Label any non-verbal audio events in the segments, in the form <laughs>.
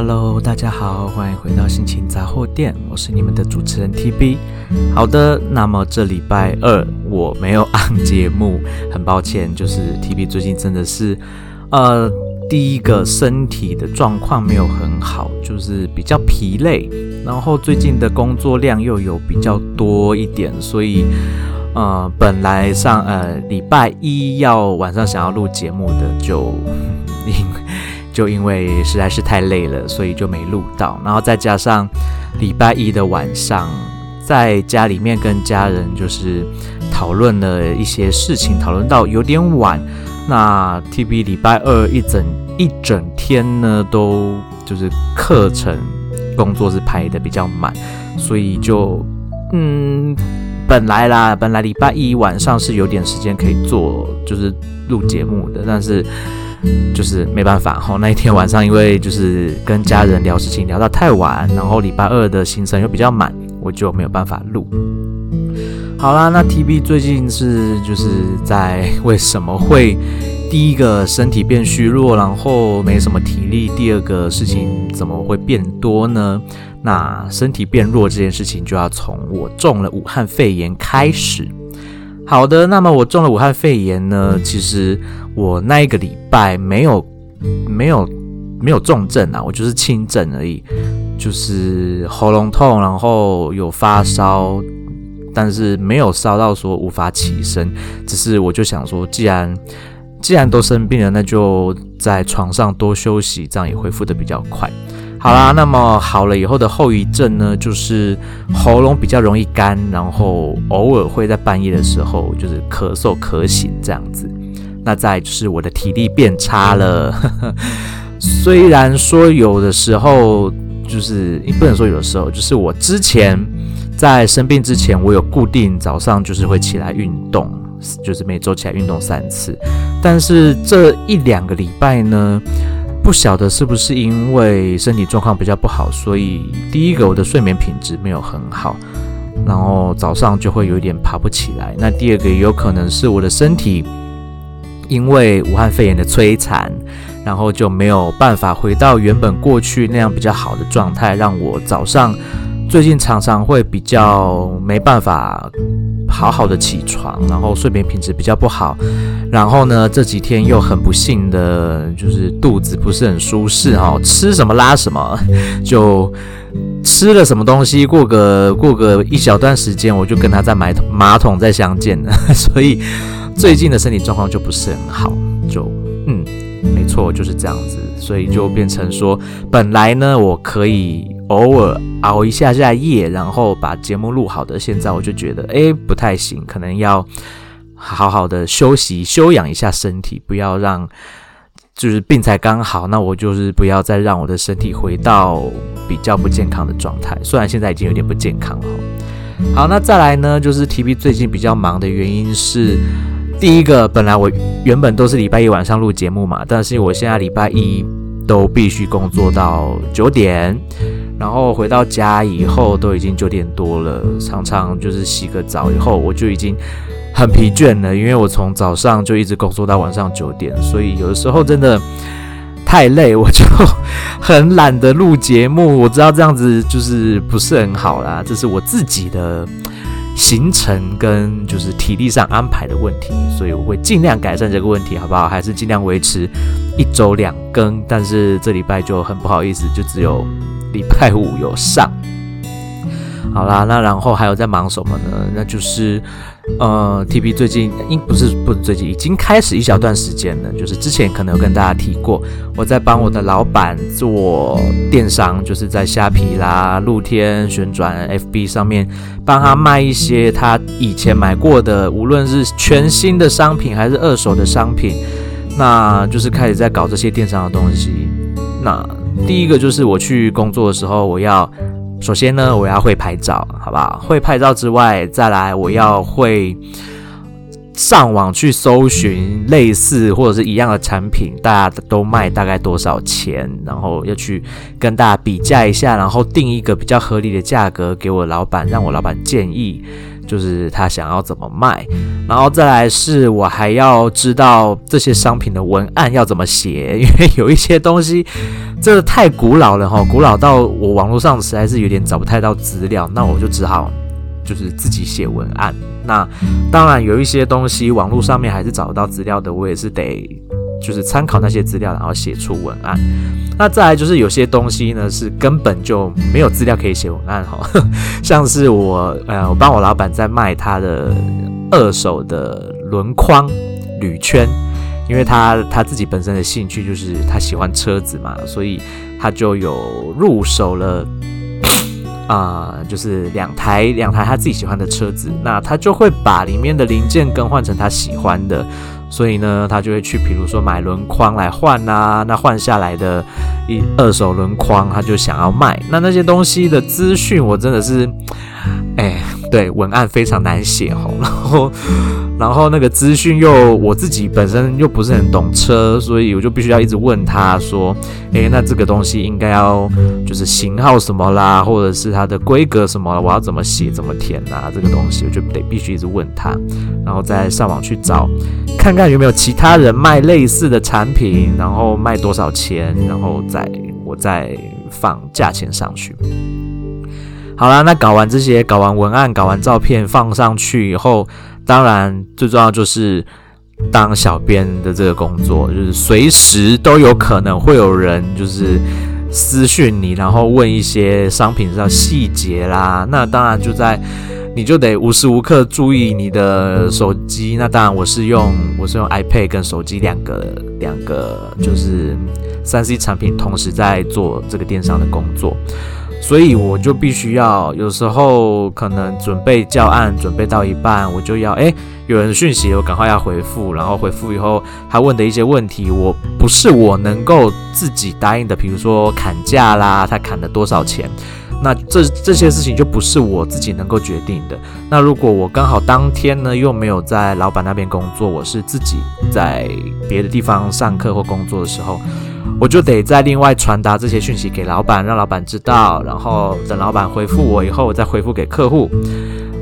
Hello，大家好，欢迎回到心情杂货店，我是你们的主持人 TB。好的，那么这礼拜二我没有按节目，很抱歉，就是 TB 最近真的是，呃，第一个身体的状况没有很好，就是比较疲累，然后最近的工作量又有比较多一点，所以，呃，本来上呃礼拜一要晚上想要录节目的就因。就因为实在是太累了，所以就没录到。然后再加上礼拜一的晚上，在家里面跟家人就是讨论了一些事情，讨论到有点晚。那 TB 礼拜二一整一整天呢，都就是课程工作是排得比较满，所以就嗯，本来啦，本来礼拜一晚上是有点时间可以做，就是录节目的，但是。就是没办法哈，那一天晚上因为就是跟家人聊事情聊到太晚，然后礼拜二的行程又比较满，我就没有办法录。好啦，那 TB 最近是就是在为什么会第一个身体变虚弱，然后没什么体力，第二个事情怎么会变多呢？那身体变弱这件事情就要从我中了武汉肺炎开始。好的，那么我中了武汉肺炎呢，其实我那一个礼拜没有没有没有重症啊，我就是轻症而已，就是喉咙痛，然后有发烧，但是没有烧到说无法起身，只是我就想说，既然既然都生病了，那就在床上多休息，这样也恢复的比较快。好啦，那么好了以后的后遗症呢，就是喉咙比较容易干，然后偶尔会在半夜的时候就是咳嗽咳醒这样子。那再就是我的体力变差了，<laughs> 虽然说有的时候就是不能说有的时候，就是我之前在生病之前，我有固定早上就是会起来运动，就是每周起来运动三次，但是这一两个礼拜呢。不晓得是不是因为身体状况比较不好，所以第一个我的睡眠品质没有很好，然后早上就会有一点爬不起来。那第二个也有可能是我的身体因为武汉肺炎的摧残，然后就没有办法回到原本过去那样比较好的状态，让我早上最近常常会比较没办法。好好的起床，然后睡眠品质比较不好，然后呢，这几天又很不幸的，就是肚子不是很舒适哈，吃什么拉什么，<laughs> 就吃了什么东西，过个过个一小段时间，我就跟他在马桶马桶再相见了，<laughs> 所以最近的身体状况就不是很好，就嗯，没错，就是这样子，所以就变成说，本来呢，我可以。偶尔熬一下下夜，然后把节目录好的。现在我就觉得，哎，不太行，可能要好好的休息、休养一下身体，不要让就是病才刚好。那我就是不要再让我的身体回到比较不健康的状态。虽然现在已经有点不健康了。好，那再来呢，就是 TB 最近比较忙的原因是，第一个，本来我原本都是礼拜一晚上录节目嘛，但是我现在礼拜一都必须工作到九点。然后回到家以后都已经九点多了，常常就是洗个澡以后我就已经很疲倦了，因为我从早上就一直工作到晚上九点，所以有的时候真的太累，我就很懒得录节目。我知道这样子就是不是很好啦，这是我自己的行程跟就是体力上安排的问题，所以我会尽量改善这个问题，好不好？还是尽量维持一周两更，但是这礼拜就很不好意思，就只有。礼拜五有上，好啦，那然后还有在忙什么呢？那就是，呃，TB 最近应不是不是最近已经开始一小段时间了，就是之前可能有跟大家提过，我在帮我的老板做电商，就是在虾皮啦、露天旋转 FB 上面帮他卖一些他以前买过的，无论是全新的商品还是二手的商品，那就是开始在搞这些电商的东西，那。第一个就是我去工作的时候，我要首先呢，我要会拍照，好不好？会拍照之外，再来我要会上网去搜寻类似或者是一样的产品，大家都卖大概多少钱，然后要去跟大家比价一下，然后定一个比较合理的价格给我老板，让我老板建议。就是他想要怎么卖，然后再来是我还要知道这些商品的文案要怎么写，因为有一些东西真的太古老了哈，古老到我网络上实在是有点找不太到资料，那我就只好就是自己写文案。那当然有一些东西网络上面还是找得到资料的，我也是得就是参考那些资料，然后写出文案。那再来就是有些东西呢，是根本就没有资料可以写文案哈，<laughs> 像是我呃，我帮我老板在卖他的二手的轮框铝圈，因为他他自己本身的兴趣就是他喜欢车子嘛，所以他就有入手了啊、就是两台两台他自己喜欢的车子，那他就会把里面的零件更换成他喜欢的。所以呢，他就会去，比如说买轮框来换啊，那换下来的一二手轮框，他就想要卖。那那些东西的资讯，我真的是，哎。对，文案非常难写吼，然后，然后那个资讯又我自己本身又不是很懂车，所以我就必须要一直问他说，诶，那这个东西应该要就是型号什么啦，或者是它的规格什么，我要怎么写怎么填啊？这个东西我就得必须一直问他，然后再上网去找，看看有没有其他人卖类似的产品，然后卖多少钱，然后再我再放价钱上去。好啦，那搞完这些，搞完文案，搞完照片放上去以后，当然最重要就是当小编的这个工作，就是随时都有可能会有人就是私讯你，然后问一些商品上细节啦。那当然就在你就得无时无刻注意你的手机。那当然我是用我是用 iPad 跟手机两个两个就是三 C 产品同时在做这个电商的工作。所以我就必须要，有时候可能准备教案，准备到一半，我就要，诶，有人讯息，我赶快要回复，然后回复以后，他问的一些问题，我不是我能够自己答应的，比如说砍价啦，他砍了多少钱，那这这些事情就不是我自己能够决定的。那如果我刚好当天呢，又没有在老板那边工作，我是自己在别的地方上课或工作的时候。我就得再另外传达这些讯息给老板，让老板知道，然后等老板回复我以后，我再回复给客户。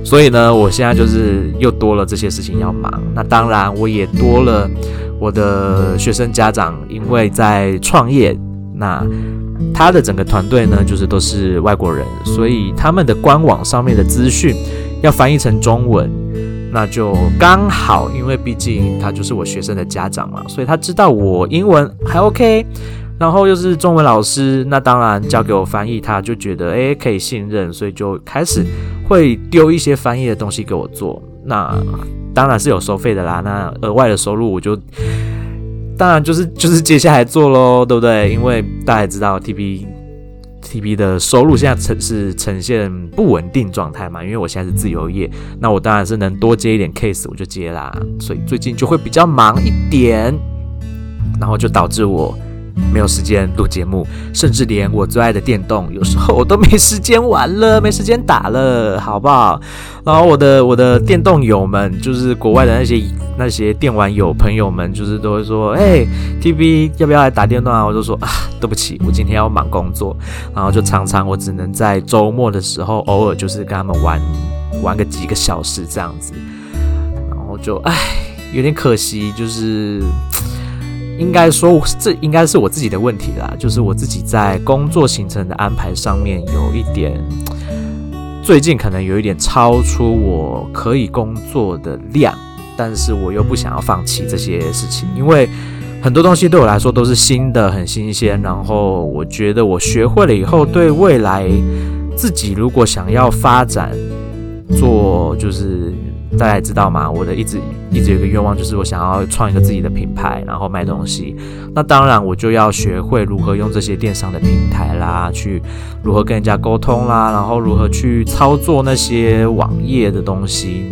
所以呢，我现在就是又多了这些事情要忙。那当然，我也多了我的学生家长，因为在创业，那他的整个团队呢，就是都是外国人，所以他们的官网上面的资讯要翻译成中文。那就刚好，因为毕竟他就是我学生的家长嘛，所以他知道我英文还 OK，然后又是中文老师，那当然交给我翻译，他就觉得诶可以信任，所以就开始会丢一些翻译的东西给我做。那当然是有收费的啦，那额外的收入我就当然就是就是接下来做喽，对不对？因为大家也知道 TB。TB 的收入现在呈是呈现不稳定状态嘛，因为我现在是自由业，那我当然是能多接一点 case 我就接啦，所以最近就会比较忙一点，然后就导致我。没有时间录节目，甚至连我最爱的电动，有时候我都没时间玩了，没时间打了，好不好？然后我的我的电动友们，就是国外的那些那些电玩友朋友们，就是都会说，哎，TB 要不要来打电动啊？我就说啊，对不起，我今天要忙工作，然后就常常我只能在周末的时候，偶尔就是跟他们玩玩个几个小时这样子，然后就唉，有点可惜，就是。应该说，这应该是我自己的问题啦，就是我自己在工作行程的安排上面有一点，最近可能有一点超出我可以工作的量，但是我又不想要放弃这些事情，因为很多东西对我来说都是新的，很新鲜，然后我觉得我学会了以后，对未来自己如果想要发展做，就是。大家知道吗？我的一直一直有个愿望，就是我想要创一个自己的品牌，然后卖东西。那当然，我就要学会如何用这些电商的平台啦，去如何跟人家沟通啦，然后如何去操作那些网页的东西。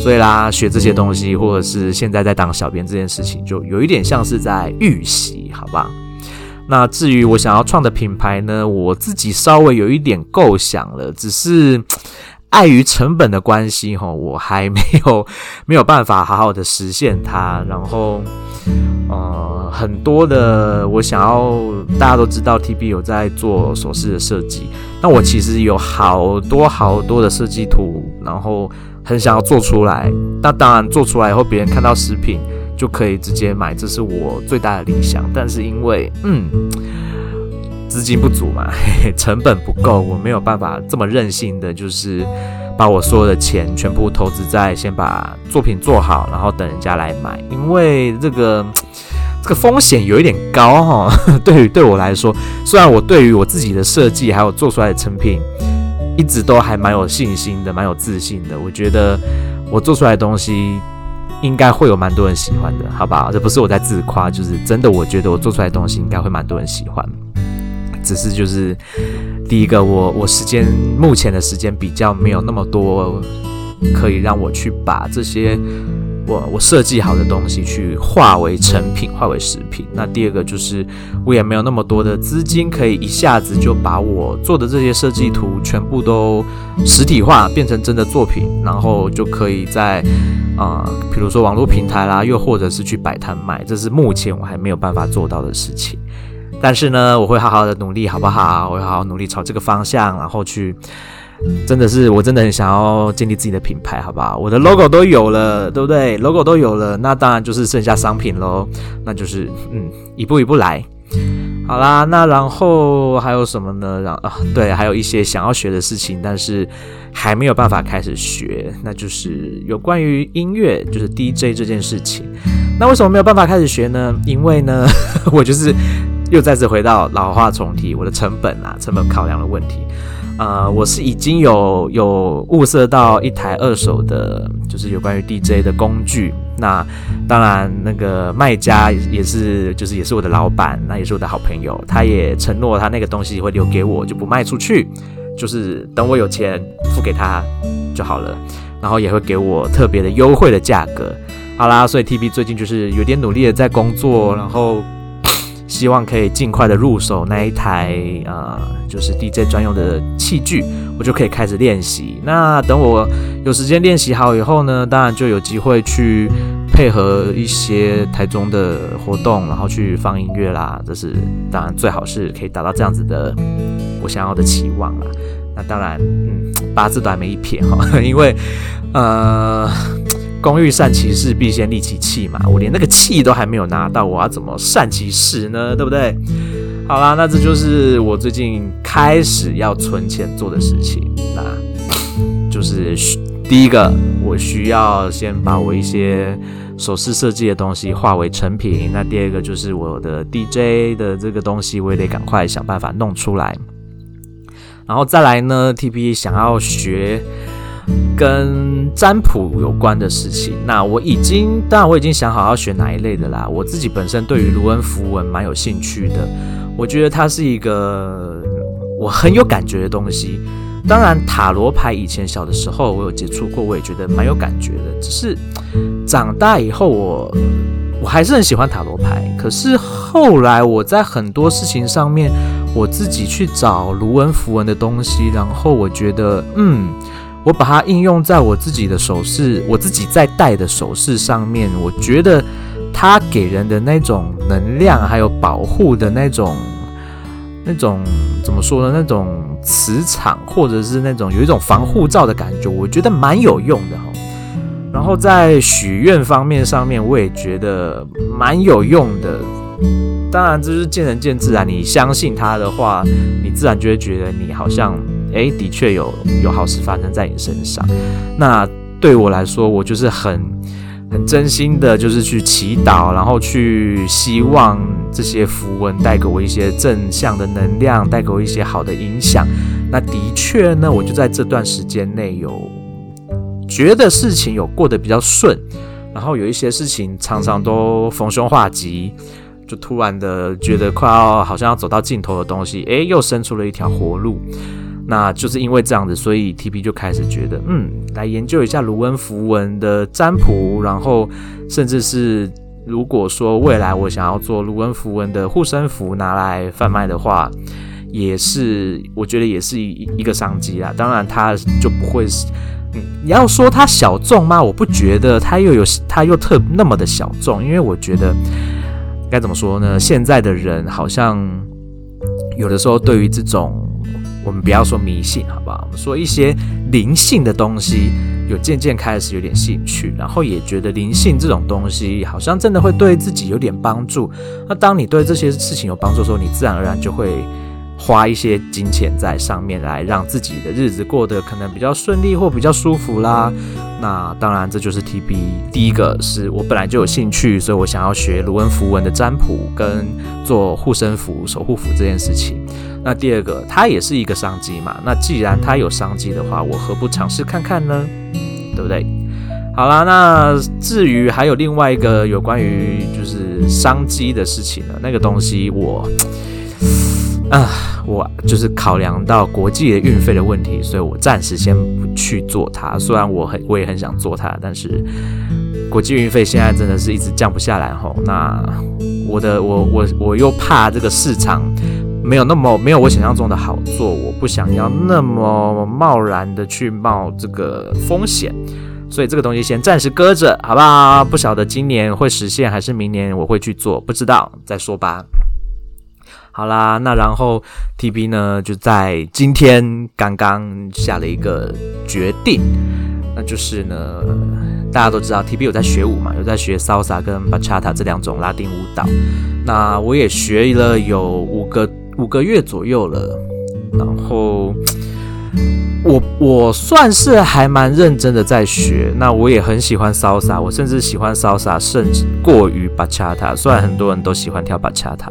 所以啦，学这些东西，或者是现在在当小编这件事情，就有一点像是在预习，好吧？那至于我想要创的品牌呢，我自己稍微有一点构想了，只是。碍于成本的关系，哈，我还没有 <laughs> 没有办法好好的实现它。然后，呃，很多的我想要大家都知道，TB 有在做首饰的设计。那我其实有好多好多的设计图，然后很想要做出来。那当然做出来以后，别人看到食品就可以直接买，这是我最大的理想。但是因为嗯，资金不足嘛，<laughs> 嘿嘿，成本不够，我没有办法这么任性的，就是把我所有的钱全部投资在先把作品做好，然后等人家来买，因为这个。这个风险有一点高哈，<laughs> 对于对我来说，虽然我对于我自己的设计还有做出来的成品，一直都还蛮有信心的，蛮有自信的。我觉得我做出来的东西应该会有蛮多人喜欢的，好不好？这不是我在自夸，就是真的，我觉得我做出来的东西应该会蛮多人喜欢。只是就是第一个，我我时间目前的时间比较没有那么多，可以让我去把这些。我我设计好的东西去化为成品，化为食品。那第二个就是我也没有那么多的资金，可以一下子就把我做的这些设计图全部都实体化，变成真的作品，然后就可以在啊、比如说网络平台啦，又或者是去摆摊卖，这是目前我还没有办法做到的事情。但是呢，我会好好的努力，好不好？我会好好努力朝这个方向，然后去。真的是，我真的很想要建立自己的品牌，好不好？我的 logo 都有了，对不对？logo 都有了，那当然就是剩下商品喽。那就是，嗯，一步一步来。好啦，那然后还有什么呢？然啊，对，还有一些想要学的事情，但是还没有办法开始学，那就是有关于音乐，就是 DJ 这件事情。那为什么没有办法开始学呢？因为呢，<laughs> 我就是又再次回到老话重提，我的成本啊，成本考量的问题。呃，我是已经有有物色到一台二手的，就是有关于 DJ 的工具。那当然，那个卖家也是，就是也是我的老板，那也是我的好朋友。他也承诺他那个东西会留给我，就不卖出去，就是等我有钱付给他就好了。然后也会给我特别的优惠的价格。好啦，所以 TB 最近就是有点努力的在工作，然后。希望可以尽快的入手那一台啊、呃，就是 DJ 专用的器具，我就可以开始练习。那等我有时间练习好以后呢，当然就有机会去配合一些台中的活动，然后去放音乐啦。这是当然最好是可以达到这样子的我想要的期望啦。那当然，嗯，八字都还没一撇哈，<laughs> 因为呃。工欲善其事，必先利其器嘛。我连那个器都还没有拿到，我要怎么善其事呢？对不对？好啦，那这就是我最近开始要存钱做的事情。那就是第一个，我需要先把我一些首饰设计的东西化为成品。那第二个就是我的 DJ 的这个东西，我也得赶快想办法弄出来。然后再来呢，TB 想要学。跟占卜有关的事情，那我已经，当然我已经想好要选哪一类的啦。我自己本身对于卢恩符文蛮有兴趣的，我觉得它是一个我很有感觉的东西。当然塔罗牌以前小的时候我有接触过，我也觉得蛮有感觉的。只是长大以后我我还是很喜欢塔罗牌，可是后来我在很多事情上面我自己去找卢恩符文的东西，然后我觉得嗯。我把它应用在我自己的首饰，我自己在戴的首饰上面，我觉得它给人的那种能量，还有保护的那种、那种怎么说呢？那种磁场，或者是那种有一种防护罩的感觉，我觉得蛮有用的哈。然后在许愿方面上面，我也觉得蛮有用的。当然，这是见仁见智啊。你相信它的话，你自然就会觉得你好像。诶，的确有有好事发生在你身上。那对我来说，我就是很很真心的，就是去祈祷，然后去希望这些符文带给我一些正向的能量，带给我一些好的影响。那的确呢，我就在这段时间内有觉得事情有过得比较顺，然后有一些事情常常都逢凶化吉，就突然的觉得快要好像要走到尽头的东西，诶，又生出了一条活路。那就是因为这样子，所以 T P 就开始觉得，嗯，来研究一下卢恩符文的占卜，然后甚至是如果说未来我想要做卢恩符文的护身符拿来贩卖的话，也是我觉得也是一一个商机啦。当然，它就不会是，你要说它小众吗？我不觉得它又有它又特那么的小众，因为我觉得该怎么说呢？现在的人好像有的时候对于这种，我们不要说迷信，好不好？我们说一些灵性的东西，有渐渐开始有点兴趣，然后也觉得灵性这种东西好像真的会对自己有点帮助。那当你对这些事情有帮助的时候，你自然而然就会。花一些金钱在上面来让自己的日子过得可能比较顺利或比较舒服啦。那当然，这就是 TB 第一个是我本来就有兴趣，所以我想要学卢恩符文的占卜跟做护身符、守护符这件事情。那第二个，它也是一个商机嘛。那既然它有商机的话，我何不尝试看看呢？对不对？好啦，那至于还有另外一个有关于就是商机的事情呢，那个东西我。啊，我就是考量到国际的运费的问题，所以我暂时先不去做它。虽然我很，我也很想做它，但是国际运费现在真的是一直降不下来吼。那我的，我我我又怕这个市场没有那么没有我想象中的好做，我不想要那么贸然的去冒这个风险，所以这个东西先暂时搁着，好不好？不晓得今年会实现还是明年我会去做，不知道，再说吧。好啦，那然后 TB 呢，就在今天刚刚下了一个决定，那就是呢，大家都知道 TB 有在学舞嘛，有在学 Salsa 跟 Bachata 这两种拉丁舞蹈，那我也学了有五个五个月左右了，然后。我我算是还蛮认真的在学，那我也很喜欢 Salsa，我甚至喜欢 Salsa 甚至过于巴恰塔。虽然很多人都喜欢跳巴恰塔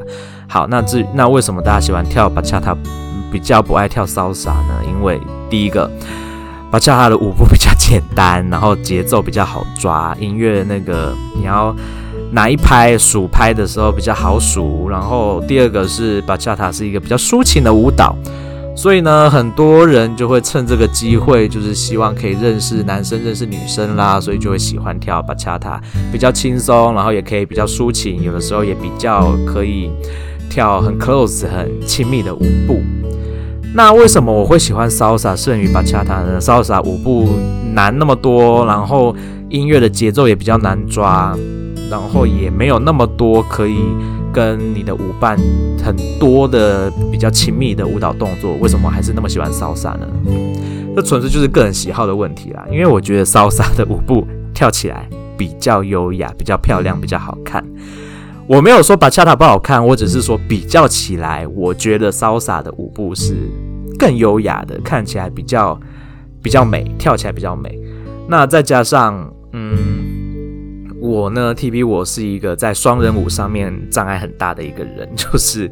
好，那至于那为什么大家喜欢跳巴恰塔比较不爱跳 Salsa 呢？因为第一个，Bachata 的舞步比较简单，然后节奏比较好抓，音乐那个你要哪一拍数拍的时候比较好数。然后第二个是巴恰塔是一个比较抒情的舞蹈。所以呢，很多人就会趁这个机会，就是希望可以认识男生、认识女生啦，所以就会喜欢跳巴恰塔，比较轻松，然后也可以比较抒情，有的时候也比较可以跳很 close、很亲密的舞步。那为什么我会喜欢 salsa 胜于巴恰塔呢？salsa 舞步难那么多，然后音乐的节奏也比较难抓，然后也没有那么多可以。跟你的舞伴很多的比较亲密的舞蹈动作，为什么还是那么喜欢 Salsa 呢？这纯粹就是个人喜好的问题啦。因为我觉得 Salsa 的舞步跳起来比较优雅、比较漂亮、比较好看。我没有说把恰塔不好看，我只是说比较起来，我觉得 Salsa 的舞步是更优雅的，看起来比较比较美，跳起来比较美。那再加上，嗯。我呢，TB，我是一个在双人舞上面障碍很大的一个人，<laughs> 就是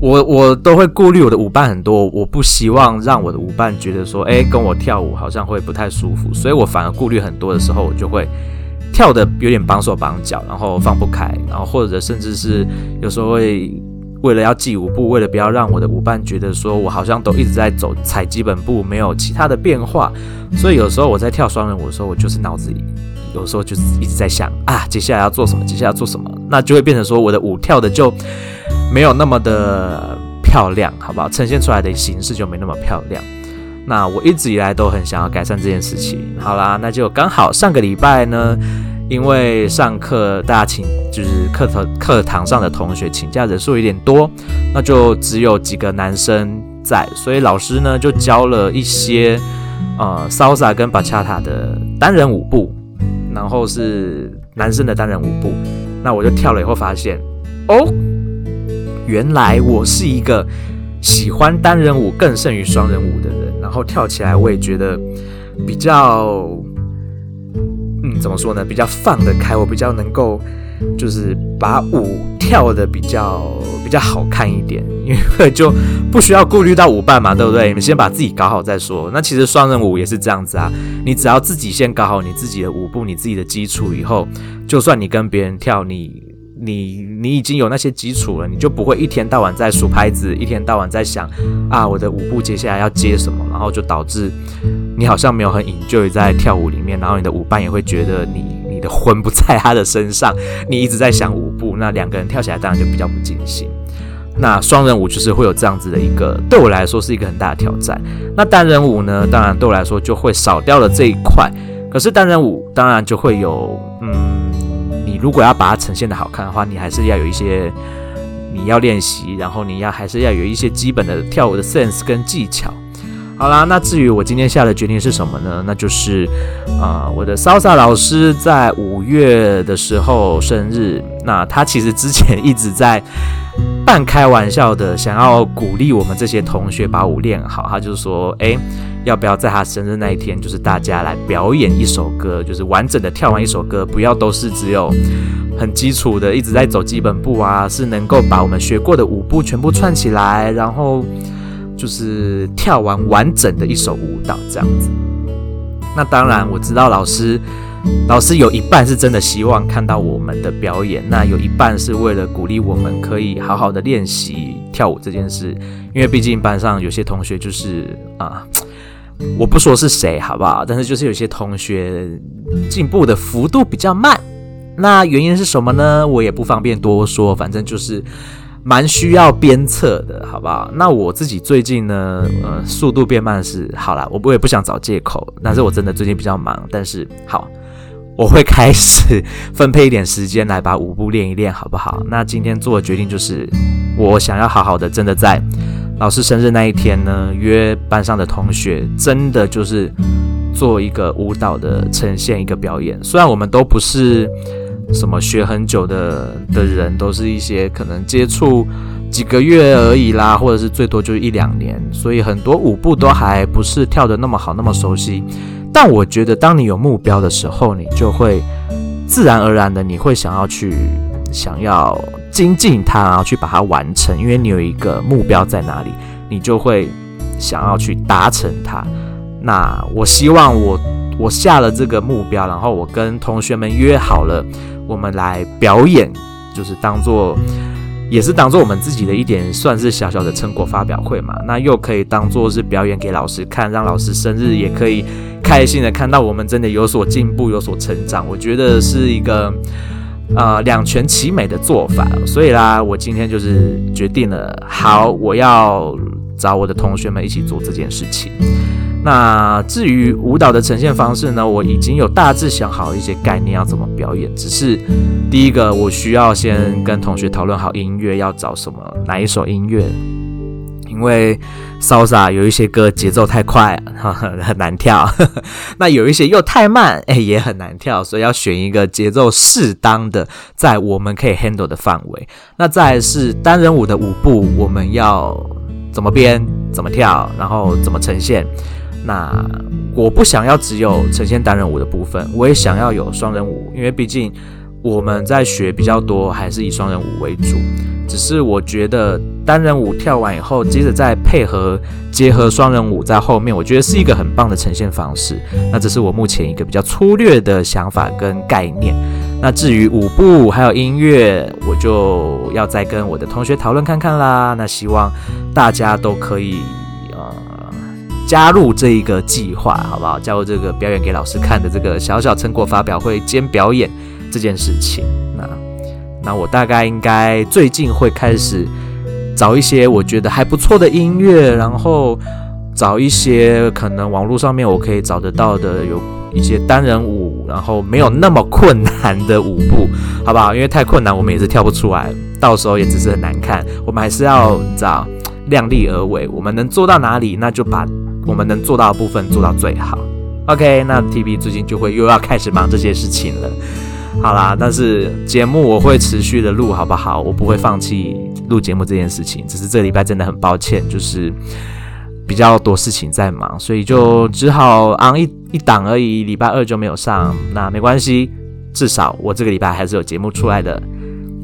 我我都会顾虑我的舞伴很多，我不希望让我的舞伴觉得说，哎，跟我跳舞好像会不太舒服，所以我反而顾虑很多的时候，我就会跳得有点绑手绑脚，然后放不开，然后或者甚至是有时候会为了要记舞步，为了不要让我的舞伴觉得说我好像都一直在走踩基本步，没有其他的变化，所以有时候我在跳双人舞的时候，我就是脑子里。有时候就是一直在想啊，接下来要做什么？接下来要做什么？那就会变成说我的舞跳的就没有那么的漂亮，好不好？呈现出来的形式就没那么漂亮。那我一直以来都很想要改善这件事情。好啦，那就刚好上个礼拜呢，因为上课大家请就是课堂课堂上的同学请假人数有点多，那就只有几个男生在，所以老师呢就教了一些呃 Salsa 跟 Bachata 的单人舞步。然后是男生的单人舞步，那我就跳了以后发现，哦，原来我是一个喜欢单人舞更胜于双人舞的人。然后跳起来我也觉得比较，嗯，怎么说呢？比较放得开，我比较能够就是把舞跳得比较。比较好看一点，因为就不需要顾虑到舞伴嘛，对不对？你们先把自己搞好再说。那其实双人舞也是这样子啊，你只要自己先搞好你自己的舞步，你自己的基础以后，就算你跟别人跳，你你你已经有那些基础了，你就不会一天到晚在数拍子，一天到晚在想啊，我的舞步接下来要接什么，然后就导致你好像没有很 enjoy 在跳舞里面，然后你的舞伴也会觉得你。魂不在他的身上，你一直在想舞步，那两个人跳起来当然就比较不尽兴。那双人舞就是会有这样子的一个，对我来说是一个很大的挑战。那单人舞呢，当然对我来说就会少掉了这一块。可是单人舞当然就会有，嗯，你如果要把它呈现的好看的话，你还是要有一些你要练习，然后你要还是要有一些基本的跳舞的 sense 跟技巧。好啦，那至于我今天下的决定是什么呢？那就是，啊、呃，我的潇洒老师在五月的时候生日。那他其实之前一直在半开玩笑的想要鼓励我们这些同学把舞练好。他就说，诶，要不要在他生日那一天，就是大家来表演一首歌，就是完整的跳完一首歌，不要都是只有很基础的一直在走基本步啊，是能够把我们学过的舞步全部串起来，然后。就是跳完完整的一首舞蹈这样子。那当然，我知道老师，老师有一半是真的希望看到我们的表演，那有一半是为了鼓励我们可以好好的练习跳舞这件事。因为毕竟班上有些同学就是啊，我不说是谁好不好？但是就是有些同学进步的幅度比较慢。那原因是什么呢？我也不方便多说，反正就是。蛮需要鞭策的，好不好？那我自己最近呢，呃，速度变慢是好啦，我我也不想找借口，但是我真的最近比较忙。但是好，我会开始分配一点时间来把舞步练一练，好不好？那今天做的决定就是，我想要好好的，真的在老师生日那一天呢，约班上的同学，真的就是做一个舞蹈的呈现，一个表演。虽然我们都不是。什么学很久的的人，都是一些可能接触几个月而已啦，或者是最多就是一两年，所以很多舞步都还不是跳得那么好，那么熟悉。但我觉得，当你有目标的时候，你就会自然而然的，你会想要去想要精进它，然后去把它完成，因为你有一个目标在哪里，你就会想要去达成它。那我希望我我下了这个目标，然后我跟同学们约好了。我们来表演，就是当做，也是当做我们自己的一点，算是小小的成果发表会嘛。那又可以当做是表演给老师看，让老师生日也可以开心的看到我们真的有所进步，有所成长。我觉得是一个呃两全其美的做法。所以啦，我今天就是决定了，好，我要找我的同学们一起做这件事情。那至于舞蹈的呈现方式呢，我已经有大致想好一些概念要怎么表演。只是第一个，我需要先跟同学讨论好音乐要找什么哪一首音乐，因为 s 有一些歌节奏太快，很难跳；<laughs> 那有一些又太慢，哎，也很难跳。所以要选一个节奏适当的，在我们可以 handle 的范围。那再是单人舞的舞步，我们要怎么编、怎么跳，然后怎么呈现。那我不想要只有呈现单人舞的部分，我也想要有双人舞，因为毕竟我们在学比较多，还是以双人舞为主。只是我觉得单人舞跳完以后，接着再配合结合双人舞在后面，我觉得是一个很棒的呈现方式。那这是我目前一个比较粗略的想法跟概念。那至于舞步还有音乐，我就要再跟我的同学讨论看看啦。那希望大家都可以。加入这一个计划，好不好？加入这个表演给老师看的这个小小成果发表会兼表演这件事情。那那我大概应该最近会开始找一些我觉得还不错的音乐，然后找一些可能网络上面我可以找得到的有一些单人舞，然后没有那么困难的舞步，好不好？因为太困难我们也是跳不出来，到时候也只是很难看。我们还是要你知道量力而为，我们能做到哪里，那就把。我们能做到的部分做到最好，OK。那 TB 最近就会又要开始忙这些事情了。好啦，但是节目我会持续的录，好不好？我不会放弃录节目这件事情。只是这礼拜真的很抱歉，就是比较多事情在忙，所以就只好昂一一档而已。礼拜二就没有上，那没关系，至少我这个礼拜还是有节目出来的。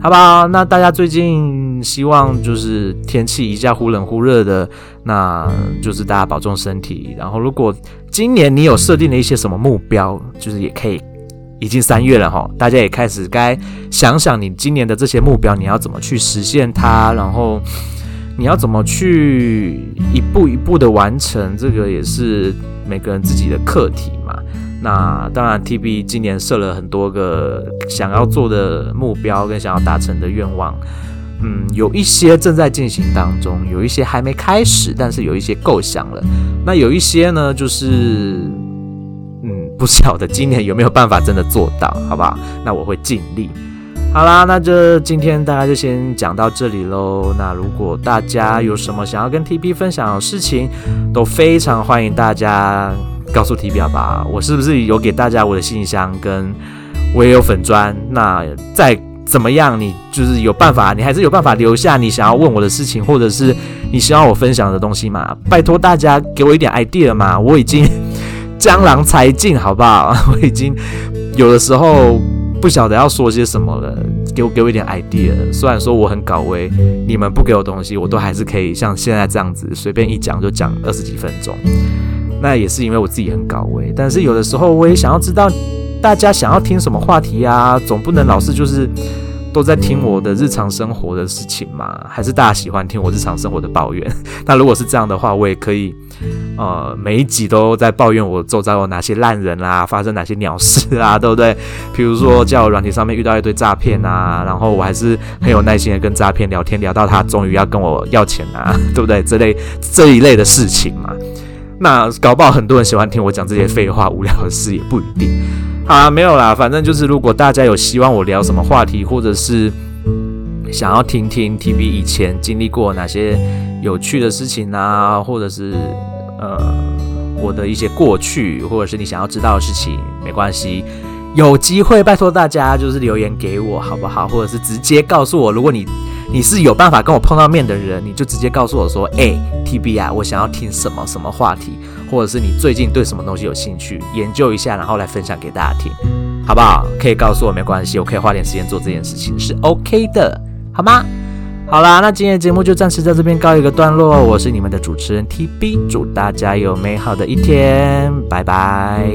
好不好？那大家最近希望就是天气一下忽冷忽热的，那就是大家保重身体。然后，如果今年你有设定了一些什么目标，就是也可以，已经三月了哈，大家也开始该想想你今年的这些目标，你要怎么去实现它，然后你要怎么去一步一步的完成，这个也是每个人自己的课题嘛。那当然，TB 今年设了很多个想要做的目标跟想要达成的愿望，嗯，有一些正在进行当中，有一些还没开始，但是有一些构想了。那有一些呢，就是嗯，不晓得今年有没有办法真的做到，好不好？那我会尽力。好啦，那就今天大家就先讲到这里喽。那如果大家有什么想要跟 TB 分享的事情，都非常欢迎大家告诉 TB 吧。我是不是有给大家我的信箱，跟我也有粉砖？那再怎么样，你就是有办法，你还是有办法留下你想要问我的事情，或者是你希望我分享的东西嘛？<laughs> 拜托大家给我一点 idea 嘛。我已经江郎才尽，好不好？我已经有的时候。不晓得要说些什么了，给我给我一点 idea。虽然说我很搞威，你们不给我东西，我都还是可以像现在这样子随便一讲就讲二十几分钟。那也是因为我自己很搞威，但是有的时候我也想要知道大家想要听什么话题啊，总不能老是就是。都在听我的日常生活的事情嘛？还是大家喜欢听我日常生活的抱怨？<laughs> 那如果是这样的话，我也可以，呃，每一集都在抱怨我周遭有哪些烂人啦，发生哪些鸟事啊，<laughs> 对不对？比如说叫我软体上面遇到一堆诈骗啊，然后我还是很有耐心的跟诈骗聊天，聊到他终于要跟我要钱啊，<laughs> 对不对？这类这一类的事情嘛，那搞不好很多人喜欢听我讲这些废话、无聊的事也不一定。好啊，没有啦，反正就是，如果大家有希望我聊什么话题，或者是想要听听 TB 以前经历过哪些有趣的事情啊，或者是呃我的一些过去，或者是你想要知道的事情，没关系，有机会拜托大家就是留言给我好不好？或者是直接告诉我，如果你你是有办法跟我碰到面的人，你就直接告诉我说，哎、，TB 啊，我想要听什么什么话题。或者是你最近对什么东西有兴趣，研究一下，然后来分享给大家听，好不好？可以告诉我没关系，我可以花点时间做这件事情，是 OK 的，好吗？好啦，那今天的节目就暂时在这边告一个段落。我是你们的主持人 TB，祝大家有美好的一天，拜拜。